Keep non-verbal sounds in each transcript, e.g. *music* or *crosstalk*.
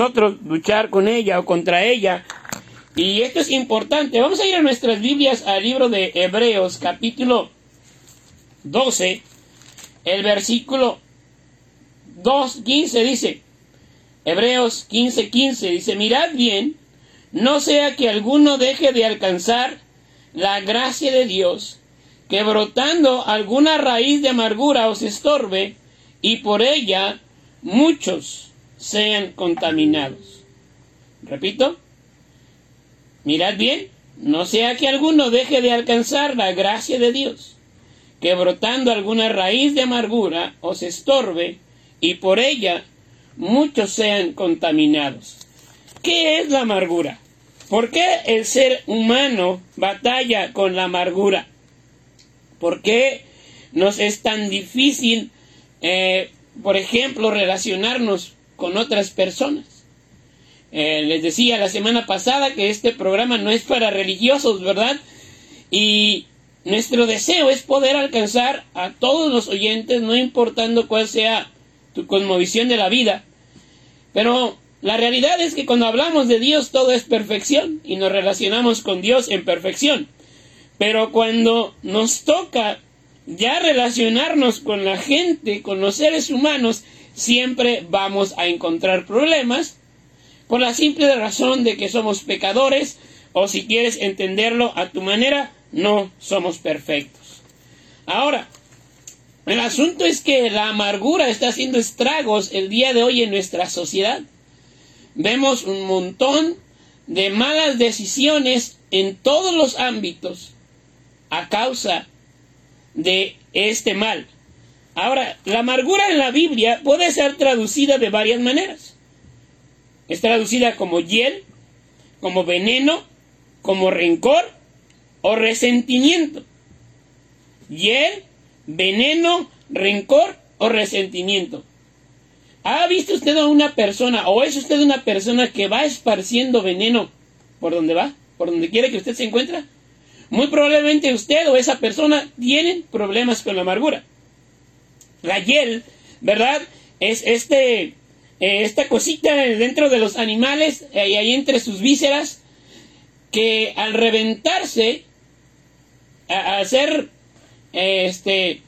nosotros luchar con ella o contra ella. Y esto es importante. Vamos a ir a nuestras Biblias al libro de Hebreos, capítulo 12, el versículo 2, 15 dice, Hebreos 15, 15 dice, mirad bien, no sea que alguno deje de alcanzar la gracia de Dios, que brotando alguna raíz de amargura os estorbe, y por ella muchos sean contaminados. Repito, mirad bien, no sea que alguno deje de alcanzar la gracia de Dios, que brotando alguna raíz de amargura os estorbe, y por ella muchos sean contaminados. ¿Qué es la amargura? ¿Por qué el ser humano batalla con la amargura? ¿Por qué nos es tan difícil, eh, por ejemplo, relacionarnos con otras personas? Eh, les decía la semana pasada que este programa no es para religiosos, ¿verdad? Y nuestro deseo es poder alcanzar a todos los oyentes, no importando cuál sea tu cosmovisión de la vida. Pero la realidad es que cuando hablamos de Dios todo es perfección y nos relacionamos con Dios en perfección. Pero cuando nos toca ya relacionarnos con la gente, con los seres humanos, siempre vamos a encontrar problemas por la simple razón de que somos pecadores o si quieres entenderlo a tu manera, no somos perfectos. Ahora, el asunto es que la amargura está haciendo estragos el día de hoy en nuestra sociedad. Vemos un montón de malas decisiones en todos los ámbitos a causa de este mal. Ahora, la amargura en la Biblia puede ser traducida de varias maneras. Es traducida como hiel, como veneno, como rencor o resentimiento. Hiel, veneno, rencor o resentimiento. ¿Ha visto usted a una persona o es usted una persona que va esparciendo veneno por donde va, por donde quiere que usted se encuentre? Muy probablemente usted o esa persona tienen problemas con la amargura. La hiel, ¿verdad? Es este, eh, esta cosita dentro de los animales y eh, ahí entre sus vísceras que al reventarse, a, a ser este,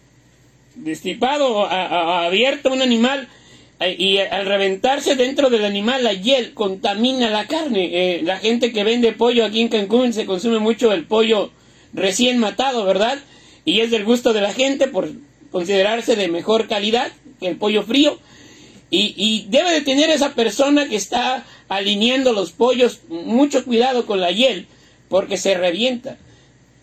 destipado, abierto un animal, y al reventarse dentro del animal la hiel contamina la carne. Eh, la gente que vende pollo aquí en Cancún se consume mucho el pollo recién matado, ¿verdad? Y es del gusto de la gente por considerarse de mejor calidad que el pollo frío. Y, y debe de tener esa persona que está alineando los pollos mucho cuidado con la hiel porque se revienta.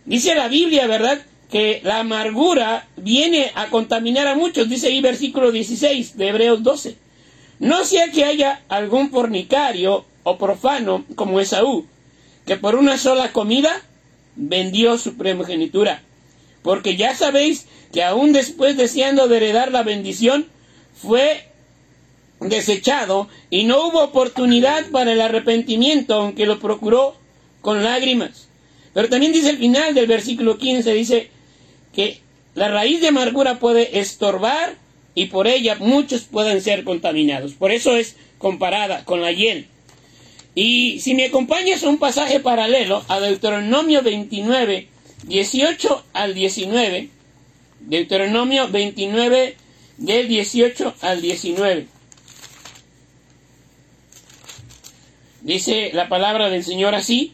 Dice la Biblia, ¿verdad? que la amargura viene a contaminar a muchos, dice ahí versículo 16 de Hebreos 12. No sea que haya algún fornicario o profano como Esaú, que por una sola comida vendió su primogenitura. Porque ya sabéis que aún después deseando de heredar la bendición, fue desechado y no hubo oportunidad para el arrepentimiento, aunque lo procuró con lágrimas. Pero también dice el final del versículo 15, dice, que la raíz de amargura puede estorbar y por ella muchos pueden ser contaminados. Por eso es comparada con la hiel. Y si me acompañas un pasaje paralelo a Deuteronomio 29, 18 al 19, Deuteronomio 29, del 18 al 19. Dice la palabra del Señor así,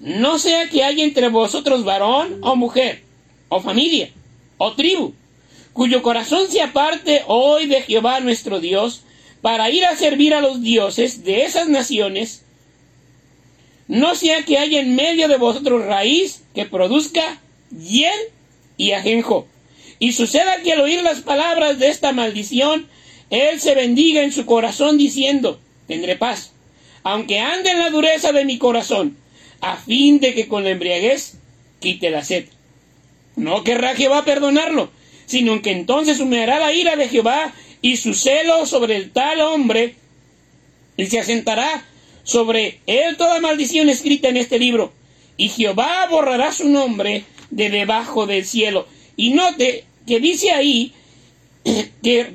no sea que haya entre vosotros varón o mujer, o familia, o tribu, cuyo corazón se aparte hoy de Jehová nuestro Dios, para ir a servir a los dioses de esas naciones, no sea que haya en medio de vosotros raíz que produzca hiel y ajenjo. Y suceda que al oír las palabras de esta maldición, él se bendiga en su corazón diciendo, tendré paz, aunque ande en la dureza de mi corazón, a fin de que con la embriaguez quite la sed. No querrá Jehová perdonarlo, sino que entonces humeará la ira de Jehová y su celo sobre el tal hombre, y se asentará sobre él toda maldición escrita en este libro, y Jehová borrará su nombre de debajo del cielo. Y note que dice ahí *clears throat* que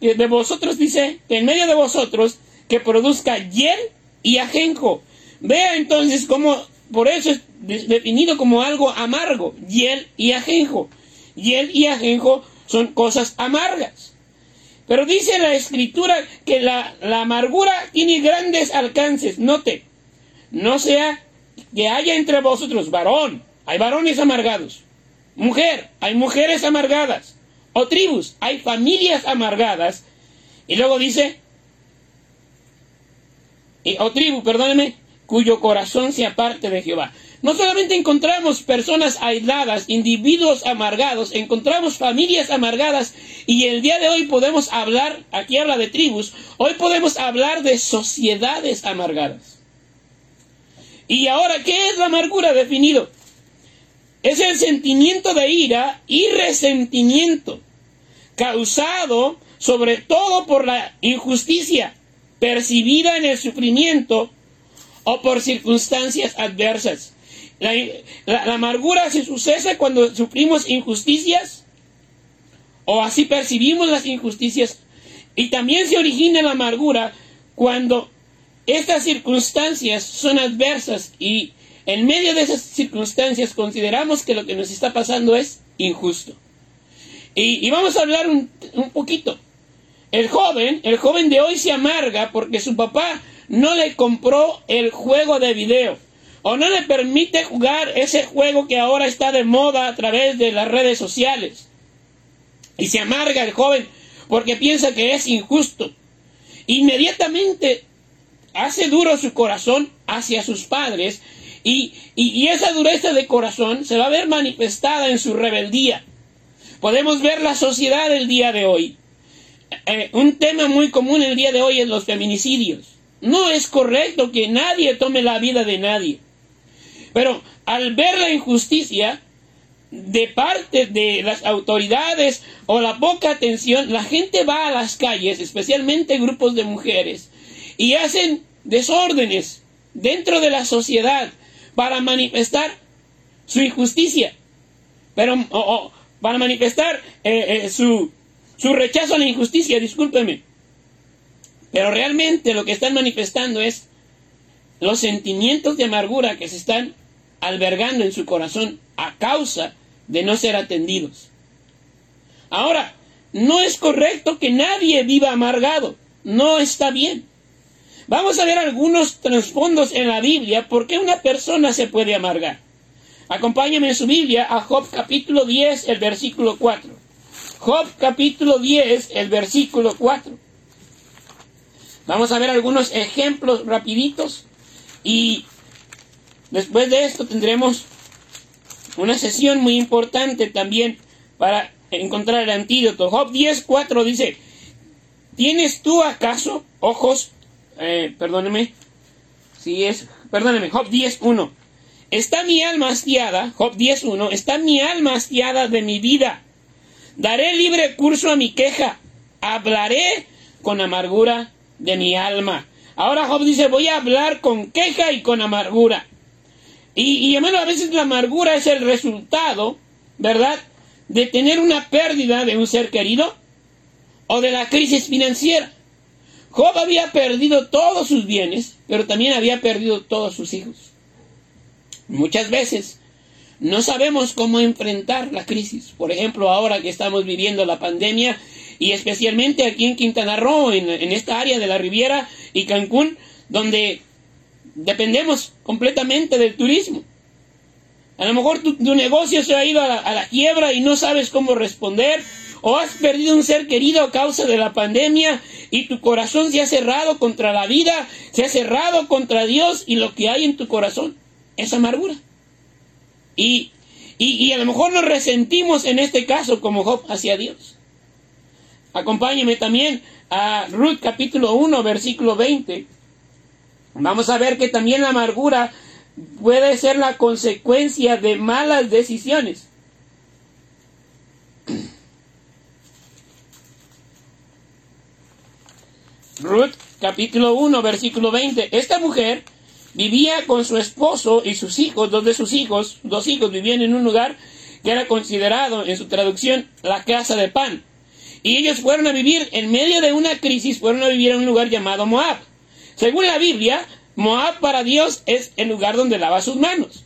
de vosotros dice que en medio de vosotros que produzca hiel y ajenjo. Vea entonces cómo por eso es definido como algo amargo, hiel y ajenjo. Hiel y ajenjo son cosas amargas. Pero dice la escritura que la, la amargura tiene grandes alcances. Note, no sea que haya entre vosotros varón, hay varones amargados. Mujer, hay mujeres amargadas. O tribus, hay familias amargadas. Y luego dice, o tribu, perdóneme, cuyo corazón se aparte de Jehová. No solamente encontramos personas aisladas, individuos amargados, encontramos familias amargadas y el día de hoy podemos hablar, aquí habla de tribus, hoy podemos hablar de sociedades amargadas. Y ahora, ¿qué es la amargura definido? Es el sentimiento de ira y resentimiento causado sobre todo por la injusticia percibida en el sufrimiento o por circunstancias adversas. La, amargura se sucede cuando sufrimos injusticias o así percibimos las injusticias. Y también se origina la amargura cuando estas circunstancias son adversas y en medio de esas circunstancias consideramos que lo que nos está pasando es injusto. Y, vamos a hablar un, un poquito. El joven, el joven de hoy se amarga porque su papá no le compró el juego de video o no le permite jugar ese juego que ahora está de moda a través de las redes sociales. Y se amarga el joven porque piensa que es injusto. Inmediatamente hace duro su corazón hacia sus padres y, esa dureza de corazón se va a ver manifestada en su rebeldía. Podemos ver la sociedad del día de hoy. Eh, un tema muy común el día de hoy es los feminicidios. No es correcto que nadie tome la vida de nadie. Pero al ver la injusticia de parte de las autoridades o la poca atención, la gente va a las calles, especialmente grupos de mujeres, y hacen desórdenes dentro de la sociedad para manifestar su injusticia, pero para manifestar eh, eh, su, su rechazo a la injusticia, discúlpeme. Pero realmente lo que están manifestando es los sentimientos de amargura que se están albergando en su corazón a causa de no ser atendidos. Ahora, no es correcto que nadie viva amargado, no está bien. Vamos a ver algunos trasfondos en la Biblia por qué una persona se puede amargar. Acompáñame en su Biblia a Job capítulo 10, el versículo 4. Job capítulo 10, el versículo 4. Vamos a ver algunos ejemplos rapiditos y Después de esto tendremos una sesión muy importante también para encontrar el antídoto. Job 10.4 dice, ¿tienes tú acaso ojos? Eh, perdóneme, si es, perdóneme, Job 10.1. Está mi alma hastiada, Job 10.1, está mi alma hastiada de mi vida. Daré libre curso a mi queja, hablaré con amargura de mi alma. Ahora Job dice, voy a hablar con queja y con amargura. Y, y hermano, a veces la amargura es el resultado, ¿verdad?, de tener una pérdida de un ser querido o de la crisis financiera. Job había perdido todos sus bienes, pero también había perdido todos sus hijos. Muchas veces no sabemos cómo enfrentar la crisis. Por ejemplo, ahora que estamos viviendo la pandemia y especialmente aquí en Quintana Roo, en, en esta área de la Riviera y Cancún, donde dependemos completamente del turismo. A lo mejor tu, negocio se ha ido a la, quiebra y no sabes cómo responder, o has perdido un ser querido a causa de la pandemia y tu corazón se ha cerrado contra la vida, se ha cerrado contra Dios y lo que hay en tu corazón es amargura. Y, y, a lo mejor nos resentimos en este caso como Job hacia Dios. Acompáñeme también a Ruth capítulo 1 versículo 20. Vamos a ver que también la amargura puede ser la consecuencia de malas decisiones. Ruth capítulo 1 versículo 20. Esta mujer vivía con su esposo y sus hijos, dos de sus hijos, dos hijos vivían en un lugar que era considerado en su traducción la casa de pan. Y ellos fueron a vivir en medio de una crisis, fueron a vivir en un lugar llamado Moab. Según la Biblia, Moab para Dios es el lugar donde lava sus manos.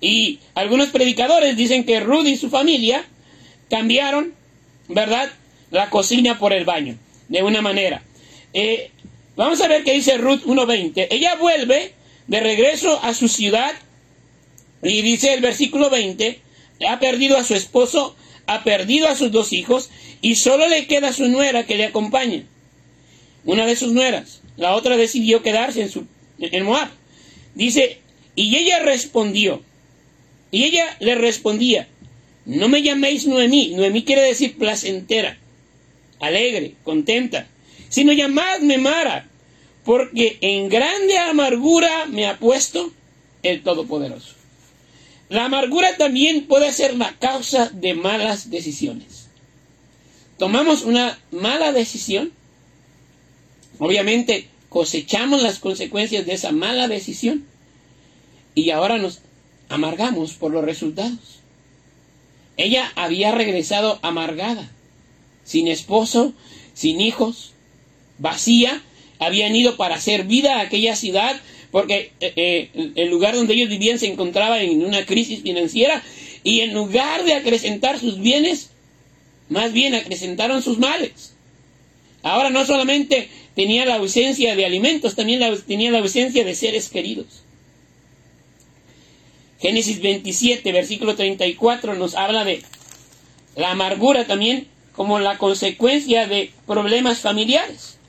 Y algunos predicadores dicen que Ruth y su familia cambiaron, ¿verdad?, la cocina por el baño, de una manera. Eh, vamos a ver qué dice Ruth 1.20. Ella vuelve de regreso a su ciudad y dice el versículo 20, ha perdido a su esposo, ha perdido a sus dos hijos y solo le queda su nuera que le acompaña. Una de sus nueras. La otra decidió quedarse en, su, en Moab. Dice, y ella respondió, y ella le respondía, no me llaméis Noemí, Noemí quiere decir placentera, alegre, contenta, sino llamadme Mara, porque en grande amargura me ha puesto el Todopoderoso. La amargura también puede ser la causa de malas decisiones. Tomamos una mala decisión, obviamente cosechamos las consecuencias de esa mala decisión y ahora nos amargamos por los resultados. Ella había regresado amargada, sin esposo, sin hijos, vacía, habían ido para hacer vida a aquella ciudad porque eh, eh, el lugar donde ellos vivían se encontraba en una crisis financiera y en lugar de acrecentar sus bienes, más bien acrecentaron sus males. Ahora no solamente tenía la ausencia de alimentos, también tenía la ausencia de seres queridos. Génesis 27, versículo 34 nos habla de la amargura también como la consecuencia de problemas familiares.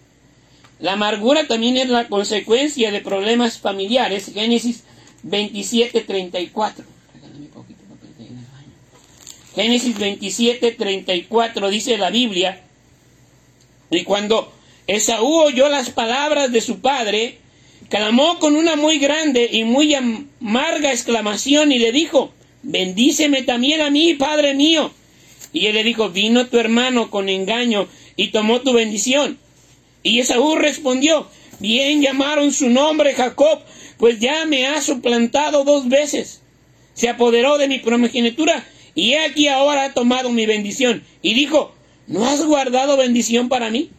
La amargura también es la consecuencia de problemas familiares. Génesis 27, 34. Génesis 27, 34 dice la Biblia, y cuando Esaú oyó las palabras de su padre, clamó con una muy grande y muy amarga exclamación y le dijo, bendíceme también a mí, Padre mío. Y él le dijo, vino tu hermano con engaño y tomó tu bendición. Y Esaú respondió, bien llamaron su nombre Jacob, pues ya me ha suplantado dos veces. Se apoderó de mi primogenitura y he aquí ahora ha tomado mi bendición. Y dijo, ¿no has guardado bendición para mí?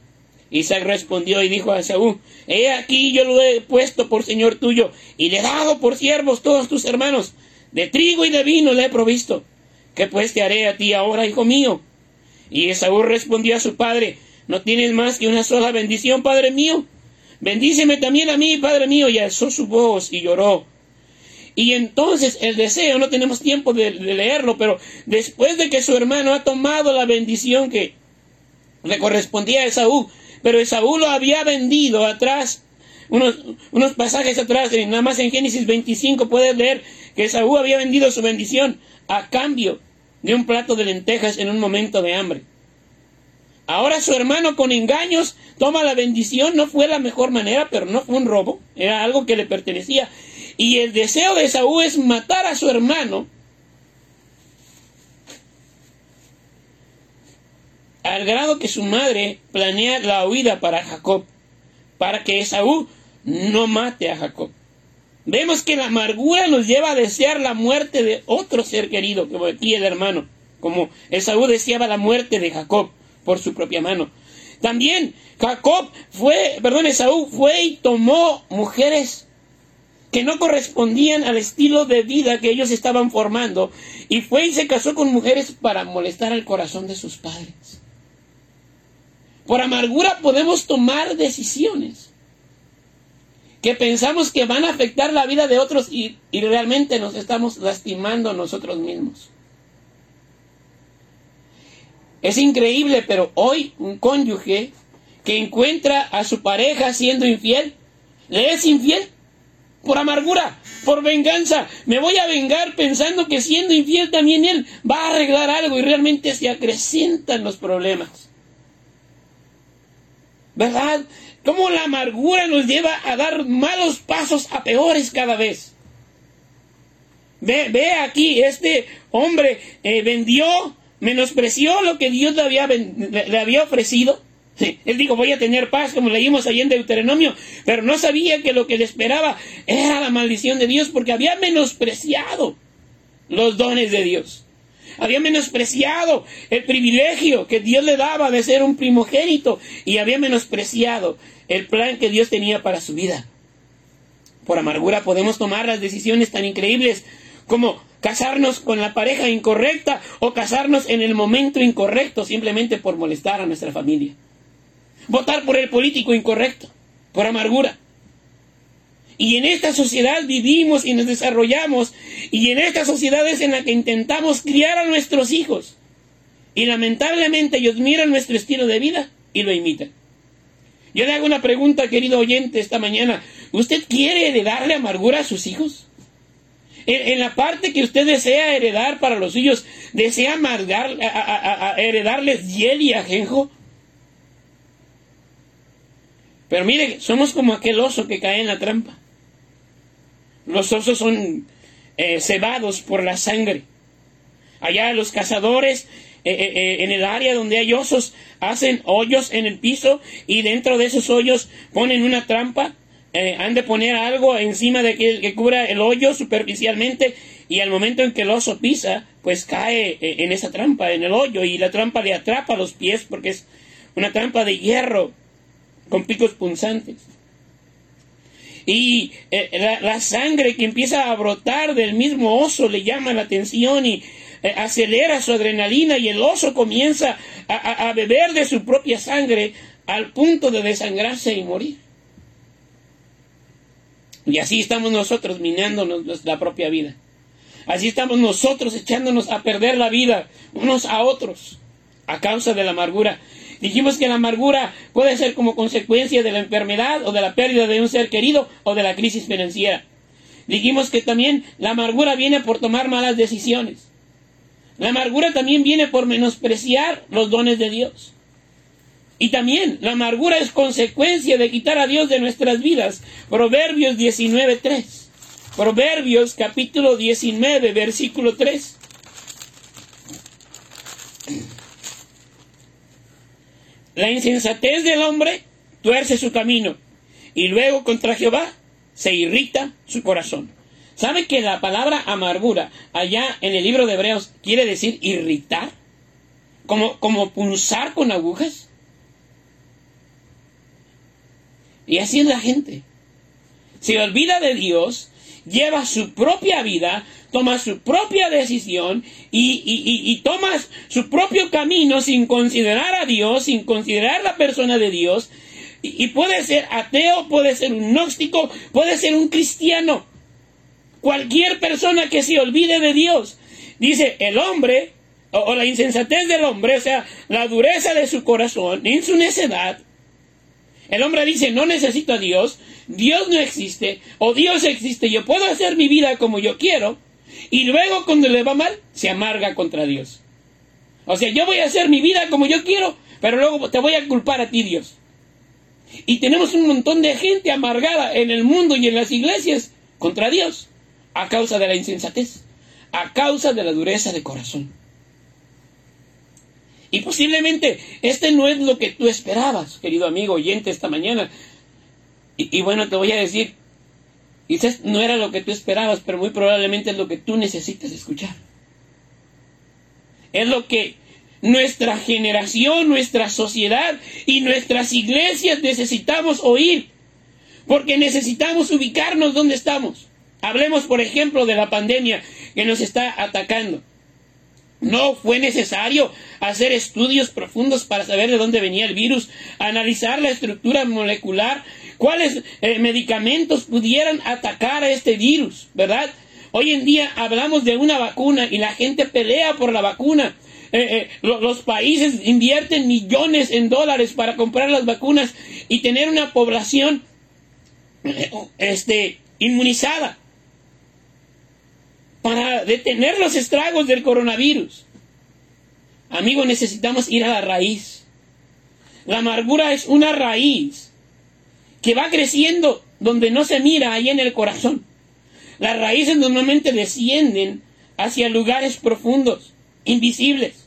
Isaac respondió y dijo a Esaú, he aquí yo lo he puesto por señor tuyo y le he dado por siervos todos tus hermanos. De trigo y de vino le he provisto. ¿Qué pues te haré a ti ahora, hijo mío? Y Esaú respondió a su padre, no tienes más que una sola bendición, Padre mío. Bendíceme también a mí, Padre mío. Y alzó su voz y lloró. Y entonces el deseo, no tenemos tiempo de, leerlo, pero después de que su hermano ha tomado la bendición que le correspondía a Esaú, pero Esaú lo había vendido atrás, unos, unos pasajes atrás, nada más en Génesis 25 puedes leer que Esaú había vendido su bendición a cambio de un plato de lentejas en un momento de hambre. Ahora su hermano con engaños toma la bendición, no fue la mejor manera, pero no fue un robo, era algo que le pertenecía. Y el deseo de Saúl es matar a su hermano al grado que su madre planea la huida para Jacob, para que Esaú no mate a Jacob. Vemos que la amargura nos lleva a desear la muerte de otro ser querido, como aquí el hermano, como Esaú deseaba la muerte de Jacob por su propia mano. También Jacob fue, perdón, Esaú fue y tomó mujeres que no correspondían al estilo de vida que ellos estaban formando y fue y se casó con mujeres para molestar al corazón de sus padres. Por amargura podemos tomar decisiones que pensamos que van a afectar la vida de otros y, y realmente nos estamos lastimando nosotros mismos. Es increíble, pero hoy un cónyuge que encuentra a su pareja siendo infiel, le es infiel por amargura, por venganza. Me voy a vengar pensando que siendo infiel también él va a arreglar algo y realmente se acrecientan los problemas. ¿Verdad? Cómo la amargura nos lleva a dar malos pasos a peores cada vez. Ve, ve aquí, este hombre eh, vendió menospreció lo que Dios le había, ofrecido. él dijo, voy a tener paz, como leímos ahí en Deuteronomio, pero no sabía que lo que le esperaba era la maldición de Dios, porque había menospreciado los dones de Dios. había menospreciado el privilegio que Dios le daba de ser un primogénito y había menospreciado el plan que Dios tenía para su vida. Por amargura podemos tomar las decisiones tan increíbles como casarnos con la pareja incorrecta o casarnos en el momento incorrecto simplemente por molestar a nuestra familia. Votar por el político incorrecto, por amargura. Y en esta sociedad vivimos y nos desarrollamos. Y en esta sociedad es en la que intentamos criar a nuestros hijos. Y lamentablemente ellos miran nuestro estilo de vida y lo imitan. Yo le hago una pregunta, querido oyente, esta mañana. ¿Usted quiere heredarle amargura a sus hijos? En, la parte que usted desea heredar para los suyos, ¿desea amargar, heredarles hiel y ajenjo? Pero mire, somos como aquel oso que cae en la trampa. Los osos son eh, cebados por la sangre. Allá los cazadores eh, eh, en el área donde hay osos hacen hoyos en el piso y dentro de esos hoyos ponen una trampa. Han de poner algo encima de que, que cubra el hoyo superficialmente y al momento en que el oso pisa, pues cae en esa trampa, en el hoyo y la trampa le atrapa los pies porque es una trampa de hierro con picos punzantes y eh, la, sangre que empieza a brotar del mismo oso le llama la atención y eh, acelera su adrenalina y el oso comienza a, beber de su propia sangre al punto de desangrarse y morir. Y así estamos nosotros minándonos la propia vida. Así estamos nosotros echándonos a perder la vida unos a otros a causa de la amargura Dijimos que la amargura puede ser como consecuencia de la enfermedad o de la pérdida de un ser querido o de la crisis financiera. Dijimos que también la amargura viene por tomar malas decisiones. La amargura también viene por menospreciar los dones de Dios. Y también la amargura es consecuencia de quitar a Dios de nuestras vidas. Proverbios 19.3. Proverbios capítulo 19, versículo 3. La insensatez del hombre tuerce su camino y luego contra Jehová se irrita su corazón. ¿Sabe que la palabra amargura allá en el libro de Hebreos quiere decir irritar? Como, como punzar con agujas. Y así es la gente. Se olvida de Dios, lleva su propia vida, toma su propia decisión y, toma su propio camino sin considerar a Dios, sin considerar la persona de Dios. Y, puede ser ateo, puede ser un gnóstico, puede ser un cristiano. Cualquier persona que se olvide de Dios. Dice, el hombre, o, o la insensatez del hombre, o sea, la dureza de su corazón, en su necedad, el hombre dice, no necesito a Dios, Dios no existe, o Dios existe, yo puedo hacer mi vida como yo quiero, y luego cuando le va mal, se amarga contra Dios. O sea, yo voy a hacer mi vida como yo quiero, pero luego te voy a culpar a ti, Dios. Y tenemos un montón de gente amargada en el mundo y en las iglesias contra Dios a causa de la insensatez, a causa de la dureza de corazón. Y posiblemente este no es lo que tú esperabas, querido amigo oyente, esta mañana. Y, bueno, te voy a decir, Quizás no era lo que tú esperabas, pero muy probablemente es lo que tú necesitas escuchar. Es lo que nuestra generación, nuestra sociedad y nuestras iglesias necesitamos oír. Porque necesitamos ubicarnos donde estamos. Hablemos, por ejemplo, de la pandemia que nos está atacando. No fue necesario hacer estudios profundos para saber de dónde venía el virus, analizar la estructura molecular, cuáles eh, medicamentos pudieran atacar a este virus, ¿verdad? Hoy en día hablamos de una vacuna y la gente pelea por la vacuna. Eh, eh, los países invierten millones en dólares para comprar las vacunas y tener una población este, inmunizada detener los estragos del coronavirus. Amigos, necesitamos ir a la raíz. La amargura es una raíz que va creciendo donde no se mira ahí en el corazón. Las raíces normalmente descienden hacia lugares profundos, invisibles.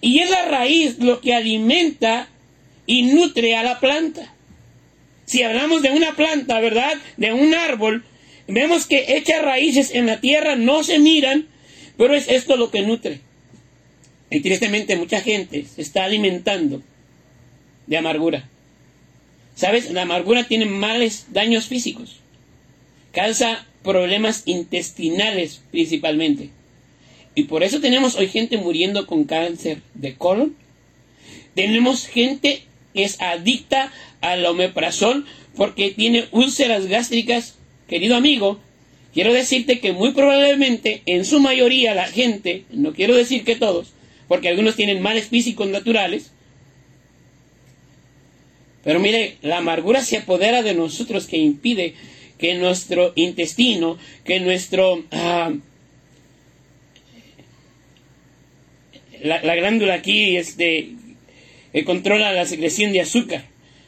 Y es la raíz lo que alimenta y nutre a la planta. Si hablamos de una planta, ¿verdad? De un árbol, vemos que echa raíces en la tierra, no se miran, Pero es esto lo que nutre. Y tristemente mucha gente se está alimentando de amargura. ¿Sabes? La amargura tiene males daños físicos. Causa problemas intestinales principalmente. Y por eso tenemos hoy gente muriendo con cáncer de colon. Tenemos gente que es adicta al omeprazol porque tiene úlceras gástricas. Querido amigo, quiero decirte que muy probablemente en su mayoría la gente, no quiero decir que todos, porque algunos tienen males físicos naturales, pero mire, la amargura se apodera de nosotros que impide que nuestro intestino, que nuestro... Ah, la, glándula aquí este, controla la secreción de azúcar,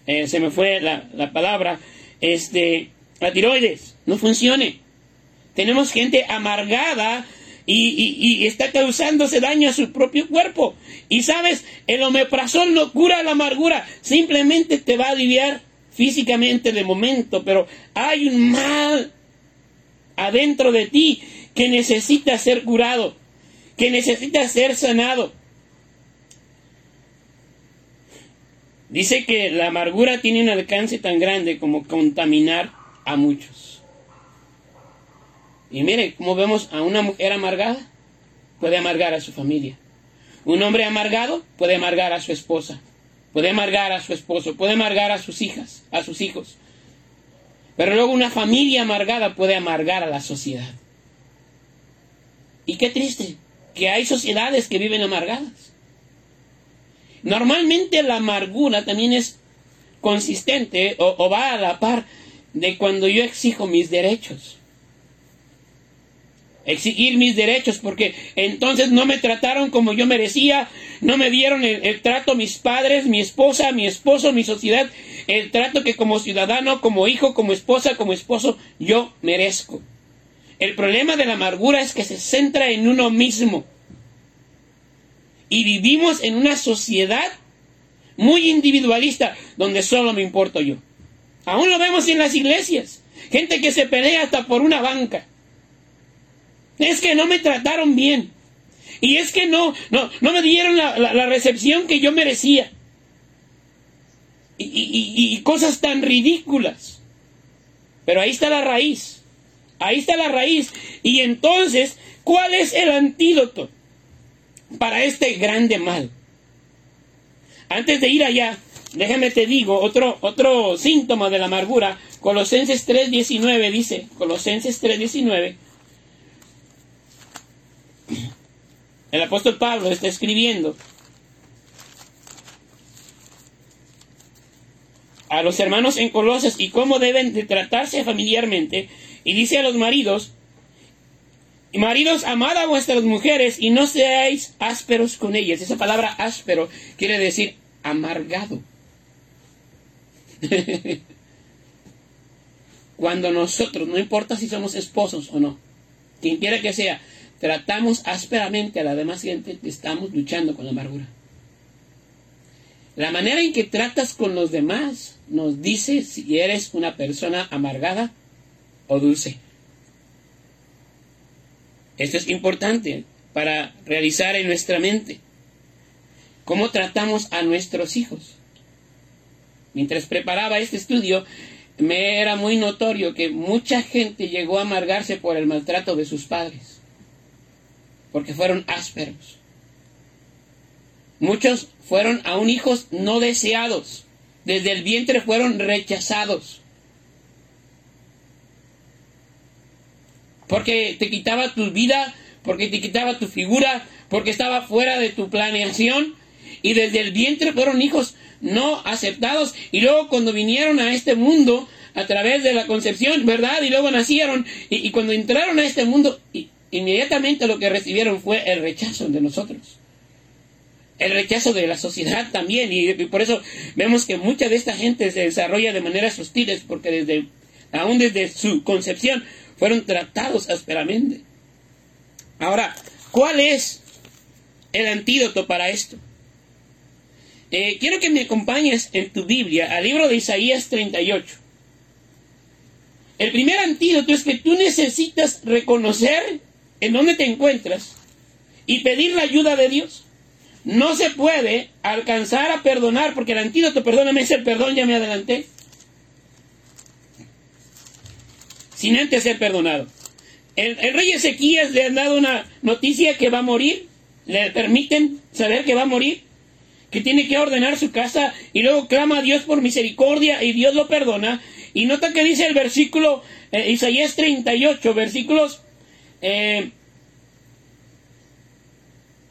eh, se me fue la, la, palabra, este, la tiroides, no funcione. Tenemos gente amargada y, está causándose daño a su propio cuerpo. Y sabes, el omeprazol no cura la amargura, simplemente te va a aliviar físicamente de momento, pero hay un mal adentro de ti que necesita ser curado, que necesita ser sanado. Dice que la amargura tiene un alcance tan grande como contaminar a muchos. Y mire, como vemos a una mujer amargada, puede amargar a su familia. Un hombre amargado puede amargar a su esposa, puede amargar a su esposo, puede amargar a sus hijas, a sus hijos. Pero luego una familia amargada puede amargar a la sociedad. Y qué triste que hay sociedades que viven amargadas. Normalmente la amargura también es consistente o, o va a la par de cuando yo exijo mis derechos exigir mis derechos, porque entonces no me trataron como yo merecía, no me dieron el, trato mis padres, mi esposa, mi esposo, mi sociedad, el trato que como ciudadano, como hijo, como esposa, como esposo, yo merezco. El problema de la amargura es que se centra en uno mismo. Y vivimos en una sociedad muy individualista, donde solo me importo yo. Aún lo vemos en las iglesias. Gente que se pelea hasta por una banca. Es que no me trataron bien. Y es que no, no, no me dieron la, recepción que yo merecía. Y, cosas tan ridículas. Pero ahí está la raíz. Ahí está la raíz. Y entonces, ¿cuál es el antídoto para este grande mal? Antes de ir allá, déjame te digo otro, otro síntoma de la amargura. Colosenses 3.19 dice, Colosenses 3.19 el apóstol Pablo está escribiendo a los hermanos en Colosas y cómo deben de tratarse familiarmente. Y dice a los maridos, maridos, amad a vuestras mujeres y no seáis ásperos con ellas. Esa palabra áspero quiere decir amargado. *laughs* Cuando nosotros, no importa si somos esposos o no, quien quiera que sea, tratamos ásperamente a la demás gente, estamos luchando con la amargura. La manera en que tratas con los demás nos dice si eres una persona amargada o dulce. Esto es importante para realizar en nuestra mente. ¿Cómo tratamos a nuestros hijos? Mientras preparaba este estudio, me era muy notorio que mucha gente llegó a amargarse por el maltrato de sus padres porque fueron ásperos. Muchos fueron aún hijos no deseados, desde el vientre fueron rechazados. Porque te quitaba tu vida, porque te quitaba tu figura, porque estaba fuera de tu planeación. Y desde el vientre fueron hijos no aceptados. Y luego cuando vinieron a este mundo, a través de la concepción, ¿verdad? Y luego nacieron. Y, cuando entraron a este mundo, inmediatamente lo que recibieron fue el rechazo de nosotros. El rechazo de la sociedad también. Y, por eso vemos que mucha de esta gente se desarrolla de maneras hostiles porque desde, aún desde su concepción fueron tratados ásperamente. Ahora, ¿cuál es el antídoto para esto? Eh, quiero que me acompañes en tu Biblia al libro de Isaías 38. El primer antídoto es que tú necesitas reconocer en donde te encuentras y pedir la ayuda de Dios. No se puede alcanzar a perdonar, porque el antídoto, perdóname, es el perdón, ya me adelanté. Sin antes ser perdonado. El, el, rey Ezequías le han dado una noticia que va a morir. Le permiten saber que va a morir. Que tiene que ordenar su casa. Y luego clama a Dios por misericordia y Dios lo perdona. Y nota que dice el versículo, eh, Isaías 38, versículos eh,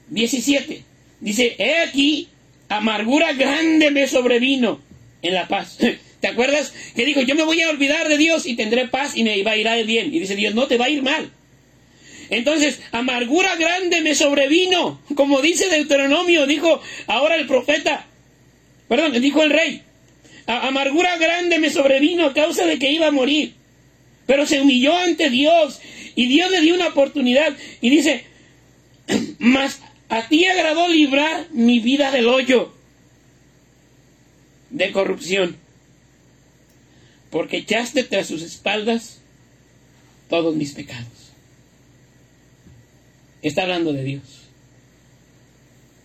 17. Dice, he aquí, amargura grande me sobrevino en la paz. *laughs* ¿Te acuerdas? Que dijo, yo me voy a olvidar de Dios y tendré paz y me va a ir bien. Y dice Dios, no te va a ir mal. Entonces, amargura grande me sobrevino. Como dice Deuteronomio, dijo ahora el profeta, perdón, dijo el rey, amargura grande me sobrevino a causa de que iba a morir. Pero se humilló ante Dios y Dios le dio una oportunidad y dice, *clears throat* mas a ti agradó librar mi vida del hoyo de corrupción, porque echaste tras sus espaldas todos mis pecados. Está hablando de Dios.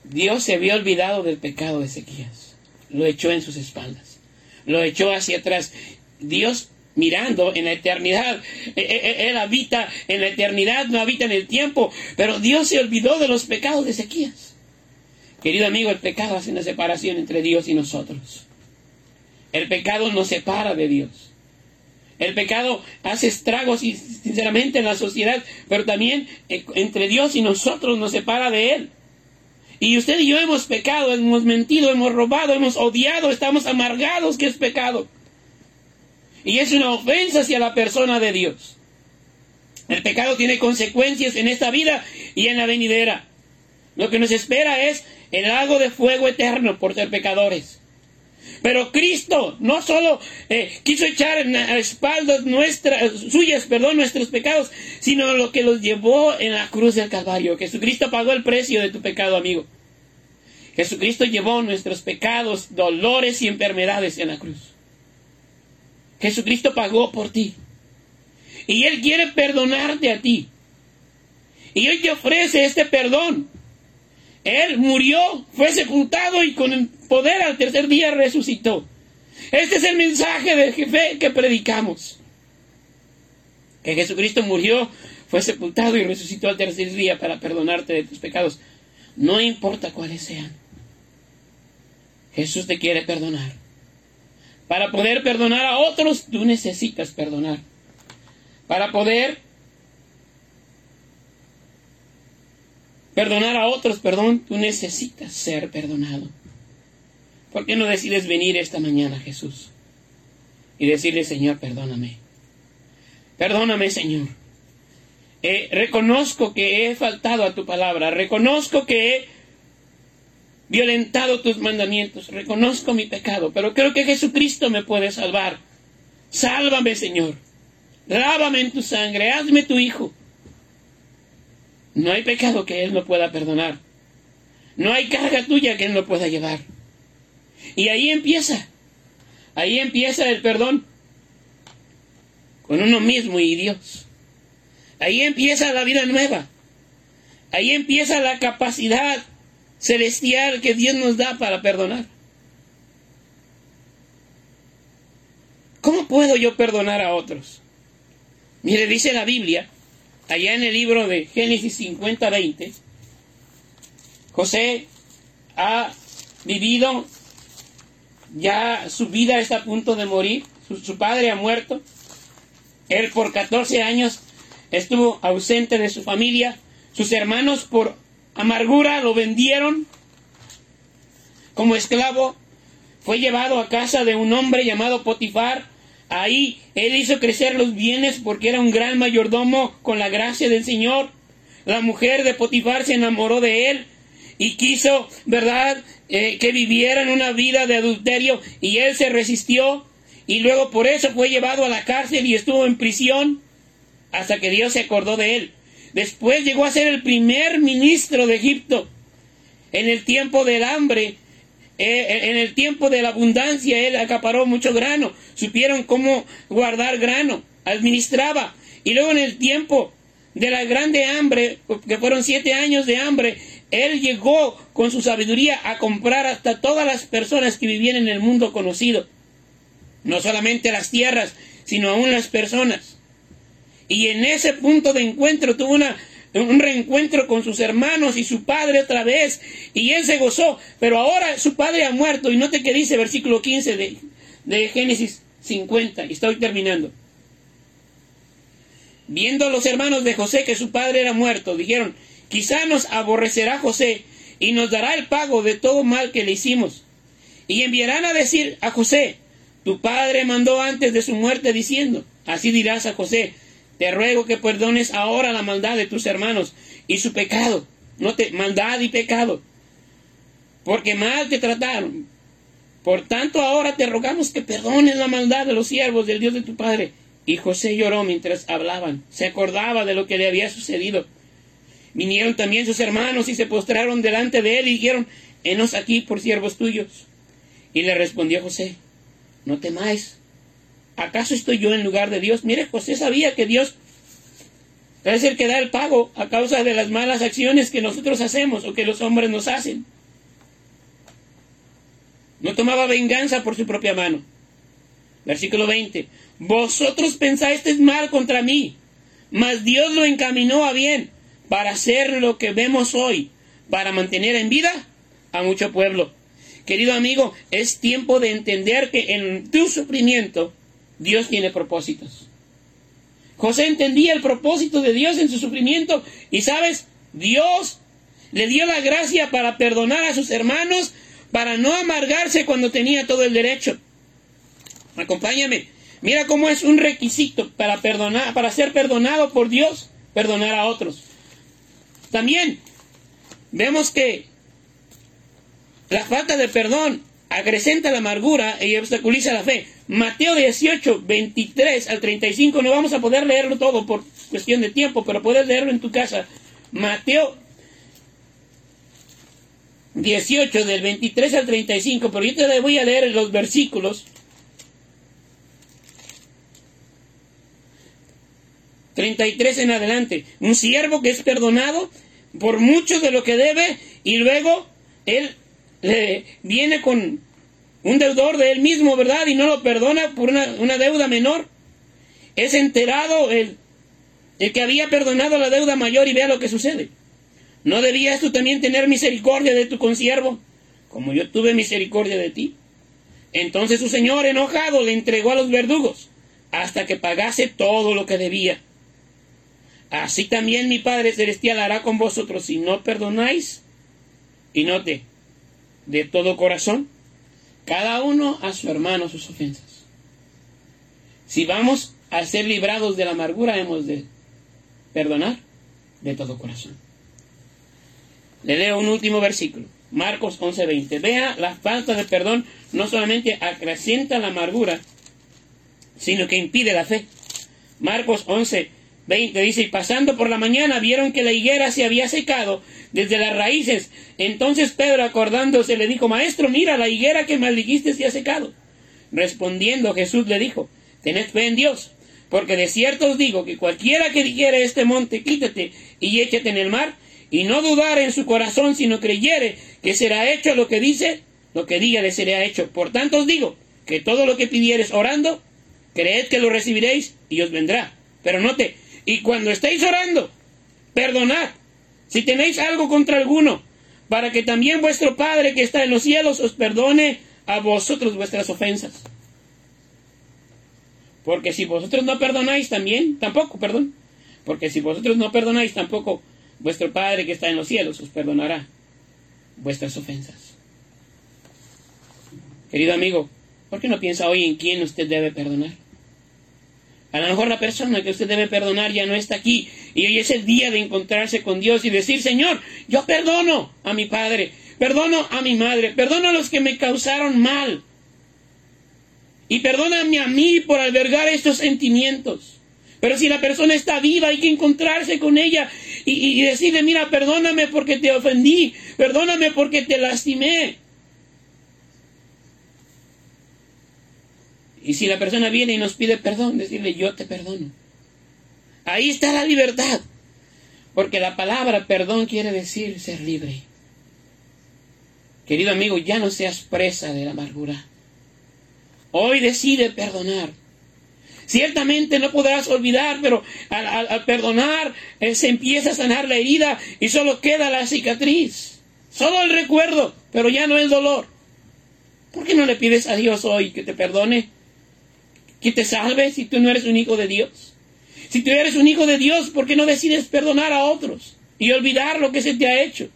Dios se había olvidado del pecado de Ezequías, lo echó en sus espaldas, lo echó hacia atrás. Dios mirando en la eternidad. E, e, e, él habita en la eternidad, no habita en el tiempo. Pero Dios se olvidó de los pecados de Ezequías. Querido amigo, el pecado hace una separación entre Dios y nosotros. El pecado nos separa de Dios. El pecado hace estragos, sinceramente, en la sociedad, pero también eh, entre Dios y nosotros nos separa de Él. Y usted y yo hemos pecado, hemos mentido, hemos robado, hemos odiado, estamos amargados, que es pecado. Y es una ofensa hacia la persona de Dios. El pecado tiene consecuencias en esta vida y en la venidera. Lo que nos espera es el lago de fuego eterno por ser pecadores. Pero Cristo no solo eh, quiso echar las espaldas nuestras, suyas, perdón, nuestros pecados, sino lo que los llevó en la cruz del Calvario. Jesucristo pagó el precio de tu pecado, amigo. Jesucristo llevó nuestros pecados, dolores y enfermedades en la cruz. Jesucristo pagó por ti. Y Él quiere perdonarte a ti. Y hoy te ofrece este perdón. Él murió, fue sepultado y con el poder al tercer día resucitó. Este es el mensaje de fe que predicamos. Que Jesucristo murió, fue sepultado y resucitó al tercer día para perdonarte de tus pecados. No importa cuáles sean. Jesús te quiere perdonar. Para poder perdonar a otros, tú necesitas perdonar. Para poder perdonar a otros, perdón, tú necesitas ser perdonado. ¿Por qué no decides venir esta mañana, Jesús? Y decirle, Señor, perdóname. Perdóname, Señor. Eh, reconozco que he faltado a tu palabra. Reconozco que he violentado tus mandamientos, reconozco mi pecado, pero creo que Jesucristo me puede salvar. Sálvame, Señor. Lávame en tu sangre, hazme tu hijo. No hay pecado que Él no pueda perdonar. No hay carga tuya que Él no pueda llevar. Y ahí empieza. Ahí empieza el perdón. Con uno mismo y Dios. Ahí empieza la vida nueva. Ahí empieza la capacidad celestial que Dios nos da para perdonar. ¿Cómo puedo yo perdonar a otros? Mire, dice la Biblia, allá en el libro de Génesis 50-20, José ha vivido, ya su vida está a punto de morir, su, su padre ha muerto, él por 14 años estuvo ausente de su familia, sus hermanos por amargura, lo vendieron como esclavo, fue llevado a casa de un hombre llamado Potifar. Ahí él hizo crecer los bienes porque era un gran mayordomo con la gracia del Señor. La mujer de Potifar se enamoró de él y quiso, ¿verdad?, eh, que vivieran una vida de adulterio y él se resistió y luego por eso fue llevado a la cárcel y estuvo en prisión hasta que Dios se acordó de él. Después llegó a ser el primer ministro de Egipto. En el tiempo del hambre, en el tiempo de la abundancia, él acaparó mucho grano. Supieron cómo guardar grano, administraba. Y luego en el tiempo de la grande hambre, que fueron siete años de hambre, él llegó con su sabiduría a comprar hasta todas las personas que vivían en el mundo conocido. No solamente las tierras, sino aún las personas. Y en ese punto de encuentro tuvo una, un reencuentro con sus hermanos y su padre otra vez. Y él se gozó. Pero ahora su padre ha muerto. Y note que dice versículo 15 de, de Génesis 50. Y estoy terminando. Viendo los hermanos de José que su padre era muerto, dijeron, quizá nos aborrecerá José y nos dará el pago de todo mal que le hicimos. Y enviarán a decir a José, tu padre mandó antes de su muerte diciendo, así dirás a José, te ruego que perdones ahora la maldad de tus hermanos y su pecado, no te, maldad y pecado, porque mal te trataron. Por tanto ahora te rogamos que perdones la maldad de los siervos del Dios de tu padre y José lloró mientras hablaban. Se acordaba de lo que le había sucedido. Vinieron también sus hermanos y se postraron delante de él y dijeron, Henos aquí por siervos tuyos. Y le respondió José, No temáis. ¿Acaso estoy yo en lugar de Dios? Mire, José sabía que Dios es el que da el pago a causa de las malas acciones que nosotros hacemos o que los hombres nos hacen. No tomaba venganza por su propia mano. Versículo 20. Vosotros pensáis mal contra mí, mas Dios lo encaminó a bien para hacer lo que vemos hoy, para mantener en vida a mucho pueblo. Querido amigo, es tiempo de entender que en tu sufrimiento Dios tiene propósitos. José entendía el propósito de Dios en su sufrimiento y sabes, Dios le dio la gracia para perdonar a sus hermanos, para no amargarse cuando tenía todo el derecho. Acompáñame. Mira cómo es un requisito para perdonar, para ser perdonado por Dios, perdonar a otros. También vemos que la falta de perdón acrecenta la amargura y obstaculiza la fe. Mateo 18, 23 al 35, no vamos a poder leerlo todo por cuestión de tiempo, pero puedes leerlo en tu casa. Mateo 18, del 23 al 35, pero yo te voy a leer los versículos 33 en adelante. Un siervo que es perdonado por mucho de lo que debe y luego él viene con un deudor de él mismo, ¿verdad? Y no lo perdona por una, una deuda menor. Es enterado el, el que había perdonado la deuda mayor y vea lo que sucede. ¿No debías tú también tener misericordia de tu consiervo, como yo tuve misericordia de ti? Entonces su señor, enojado, le entregó a los verdugos hasta que pagase todo lo que debía. Así también mi Padre Celestial hará con vosotros si no perdonáis. Y note, de todo corazón, cada uno a su hermano sus ofensas. Si vamos a ser librados de la amargura, hemos de perdonar de todo corazón. Le leo un último versículo, Marcos 11:20. Vea, la falta de perdón no solamente acrecienta la amargura, sino que impide la fe. Marcos 11, 20 dice, y pasando por la mañana vieron que la higuera se había secado desde las raíces. Entonces Pedro acordándose le dijo, Maestro, mira, la higuera que maldijiste se ha secado. Respondiendo Jesús le dijo, Tened fe en Dios, porque de cierto os digo que cualquiera que dijere este monte, quítate y échate en el mar, y no dudar en su corazón, sino creyere que será hecho lo que dice, lo que diga le será hecho. Por tanto os digo que todo lo que pidieres orando, creed que lo recibiréis y os vendrá. Pero note, y cuando estéis orando, perdonad si tenéis algo contra alguno, para que también vuestro Padre que está en los cielos os perdone a vosotros vuestras ofensas. Porque si vosotros no perdonáis también, tampoco, perdón. Porque si vosotros no perdonáis tampoco, vuestro Padre que está en los cielos os perdonará vuestras ofensas. Querido amigo, ¿por qué no piensa hoy en quién usted debe perdonar? A lo mejor la persona que usted debe perdonar ya no está aquí y hoy es el día de encontrarse con Dios y decir, Señor, yo perdono a mi padre, perdono a mi madre, perdono a los que me causaron mal. Y perdóname a mí por albergar estos sentimientos. Pero si la persona está viva, hay que encontrarse con ella y, y decirle, mira, perdóname porque te ofendí, perdóname porque te lastimé. Y si la persona viene y nos pide perdón, decirle yo te perdono. Ahí está la libertad. Porque la palabra perdón quiere decir ser libre. Querido amigo, ya no seas presa de la amargura. Hoy decide perdonar. Ciertamente no podrás olvidar, pero al, perdonar eh, se empieza a sanar la herida y solo queda la cicatriz. Solo el recuerdo, pero ya no el dolor. ¿Por qué no le pides a Dios hoy que te perdone? Que te salve si tú no eres un hijo de Dios. Si tú eres un hijo de Dios, ¿por qué no decides perdonar a otros y olvidar lo que se te ha hecho?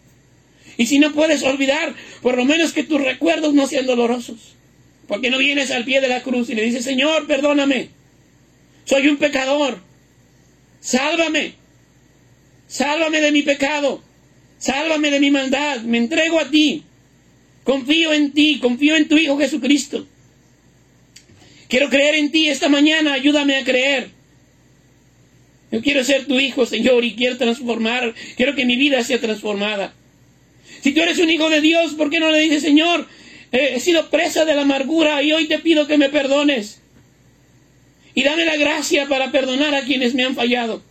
Y si no puedes olvidar, por lo menos que tus recuerdos no sean dolorosos. ¿Por qué no vienes al pie de la cruz y le dices, Señor, perdóname? Soy un pecador. Sálvame. Sálvame de mi pecado. Sálvame de mi maldad. Me entrego a ti. Confío en ti. Confío en tu Hijo Jesucristo. Quiero creer en ti esta mañana. Ayúdame a creer. Yo quiero ser tu hijo, Señor, y quiero transformar. Quiero que mi vida sea transformada. Si tú eres un hijo de Dios, ¿por qué no le dices, Señor, he sido presa de la amargura y hoy te pido que me perdones? y dame la gracia para perdonar a quienes me han fallado.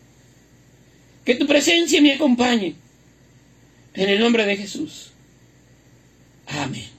Que tu presencia me acompañe. En el nombre de Jesús. Amén.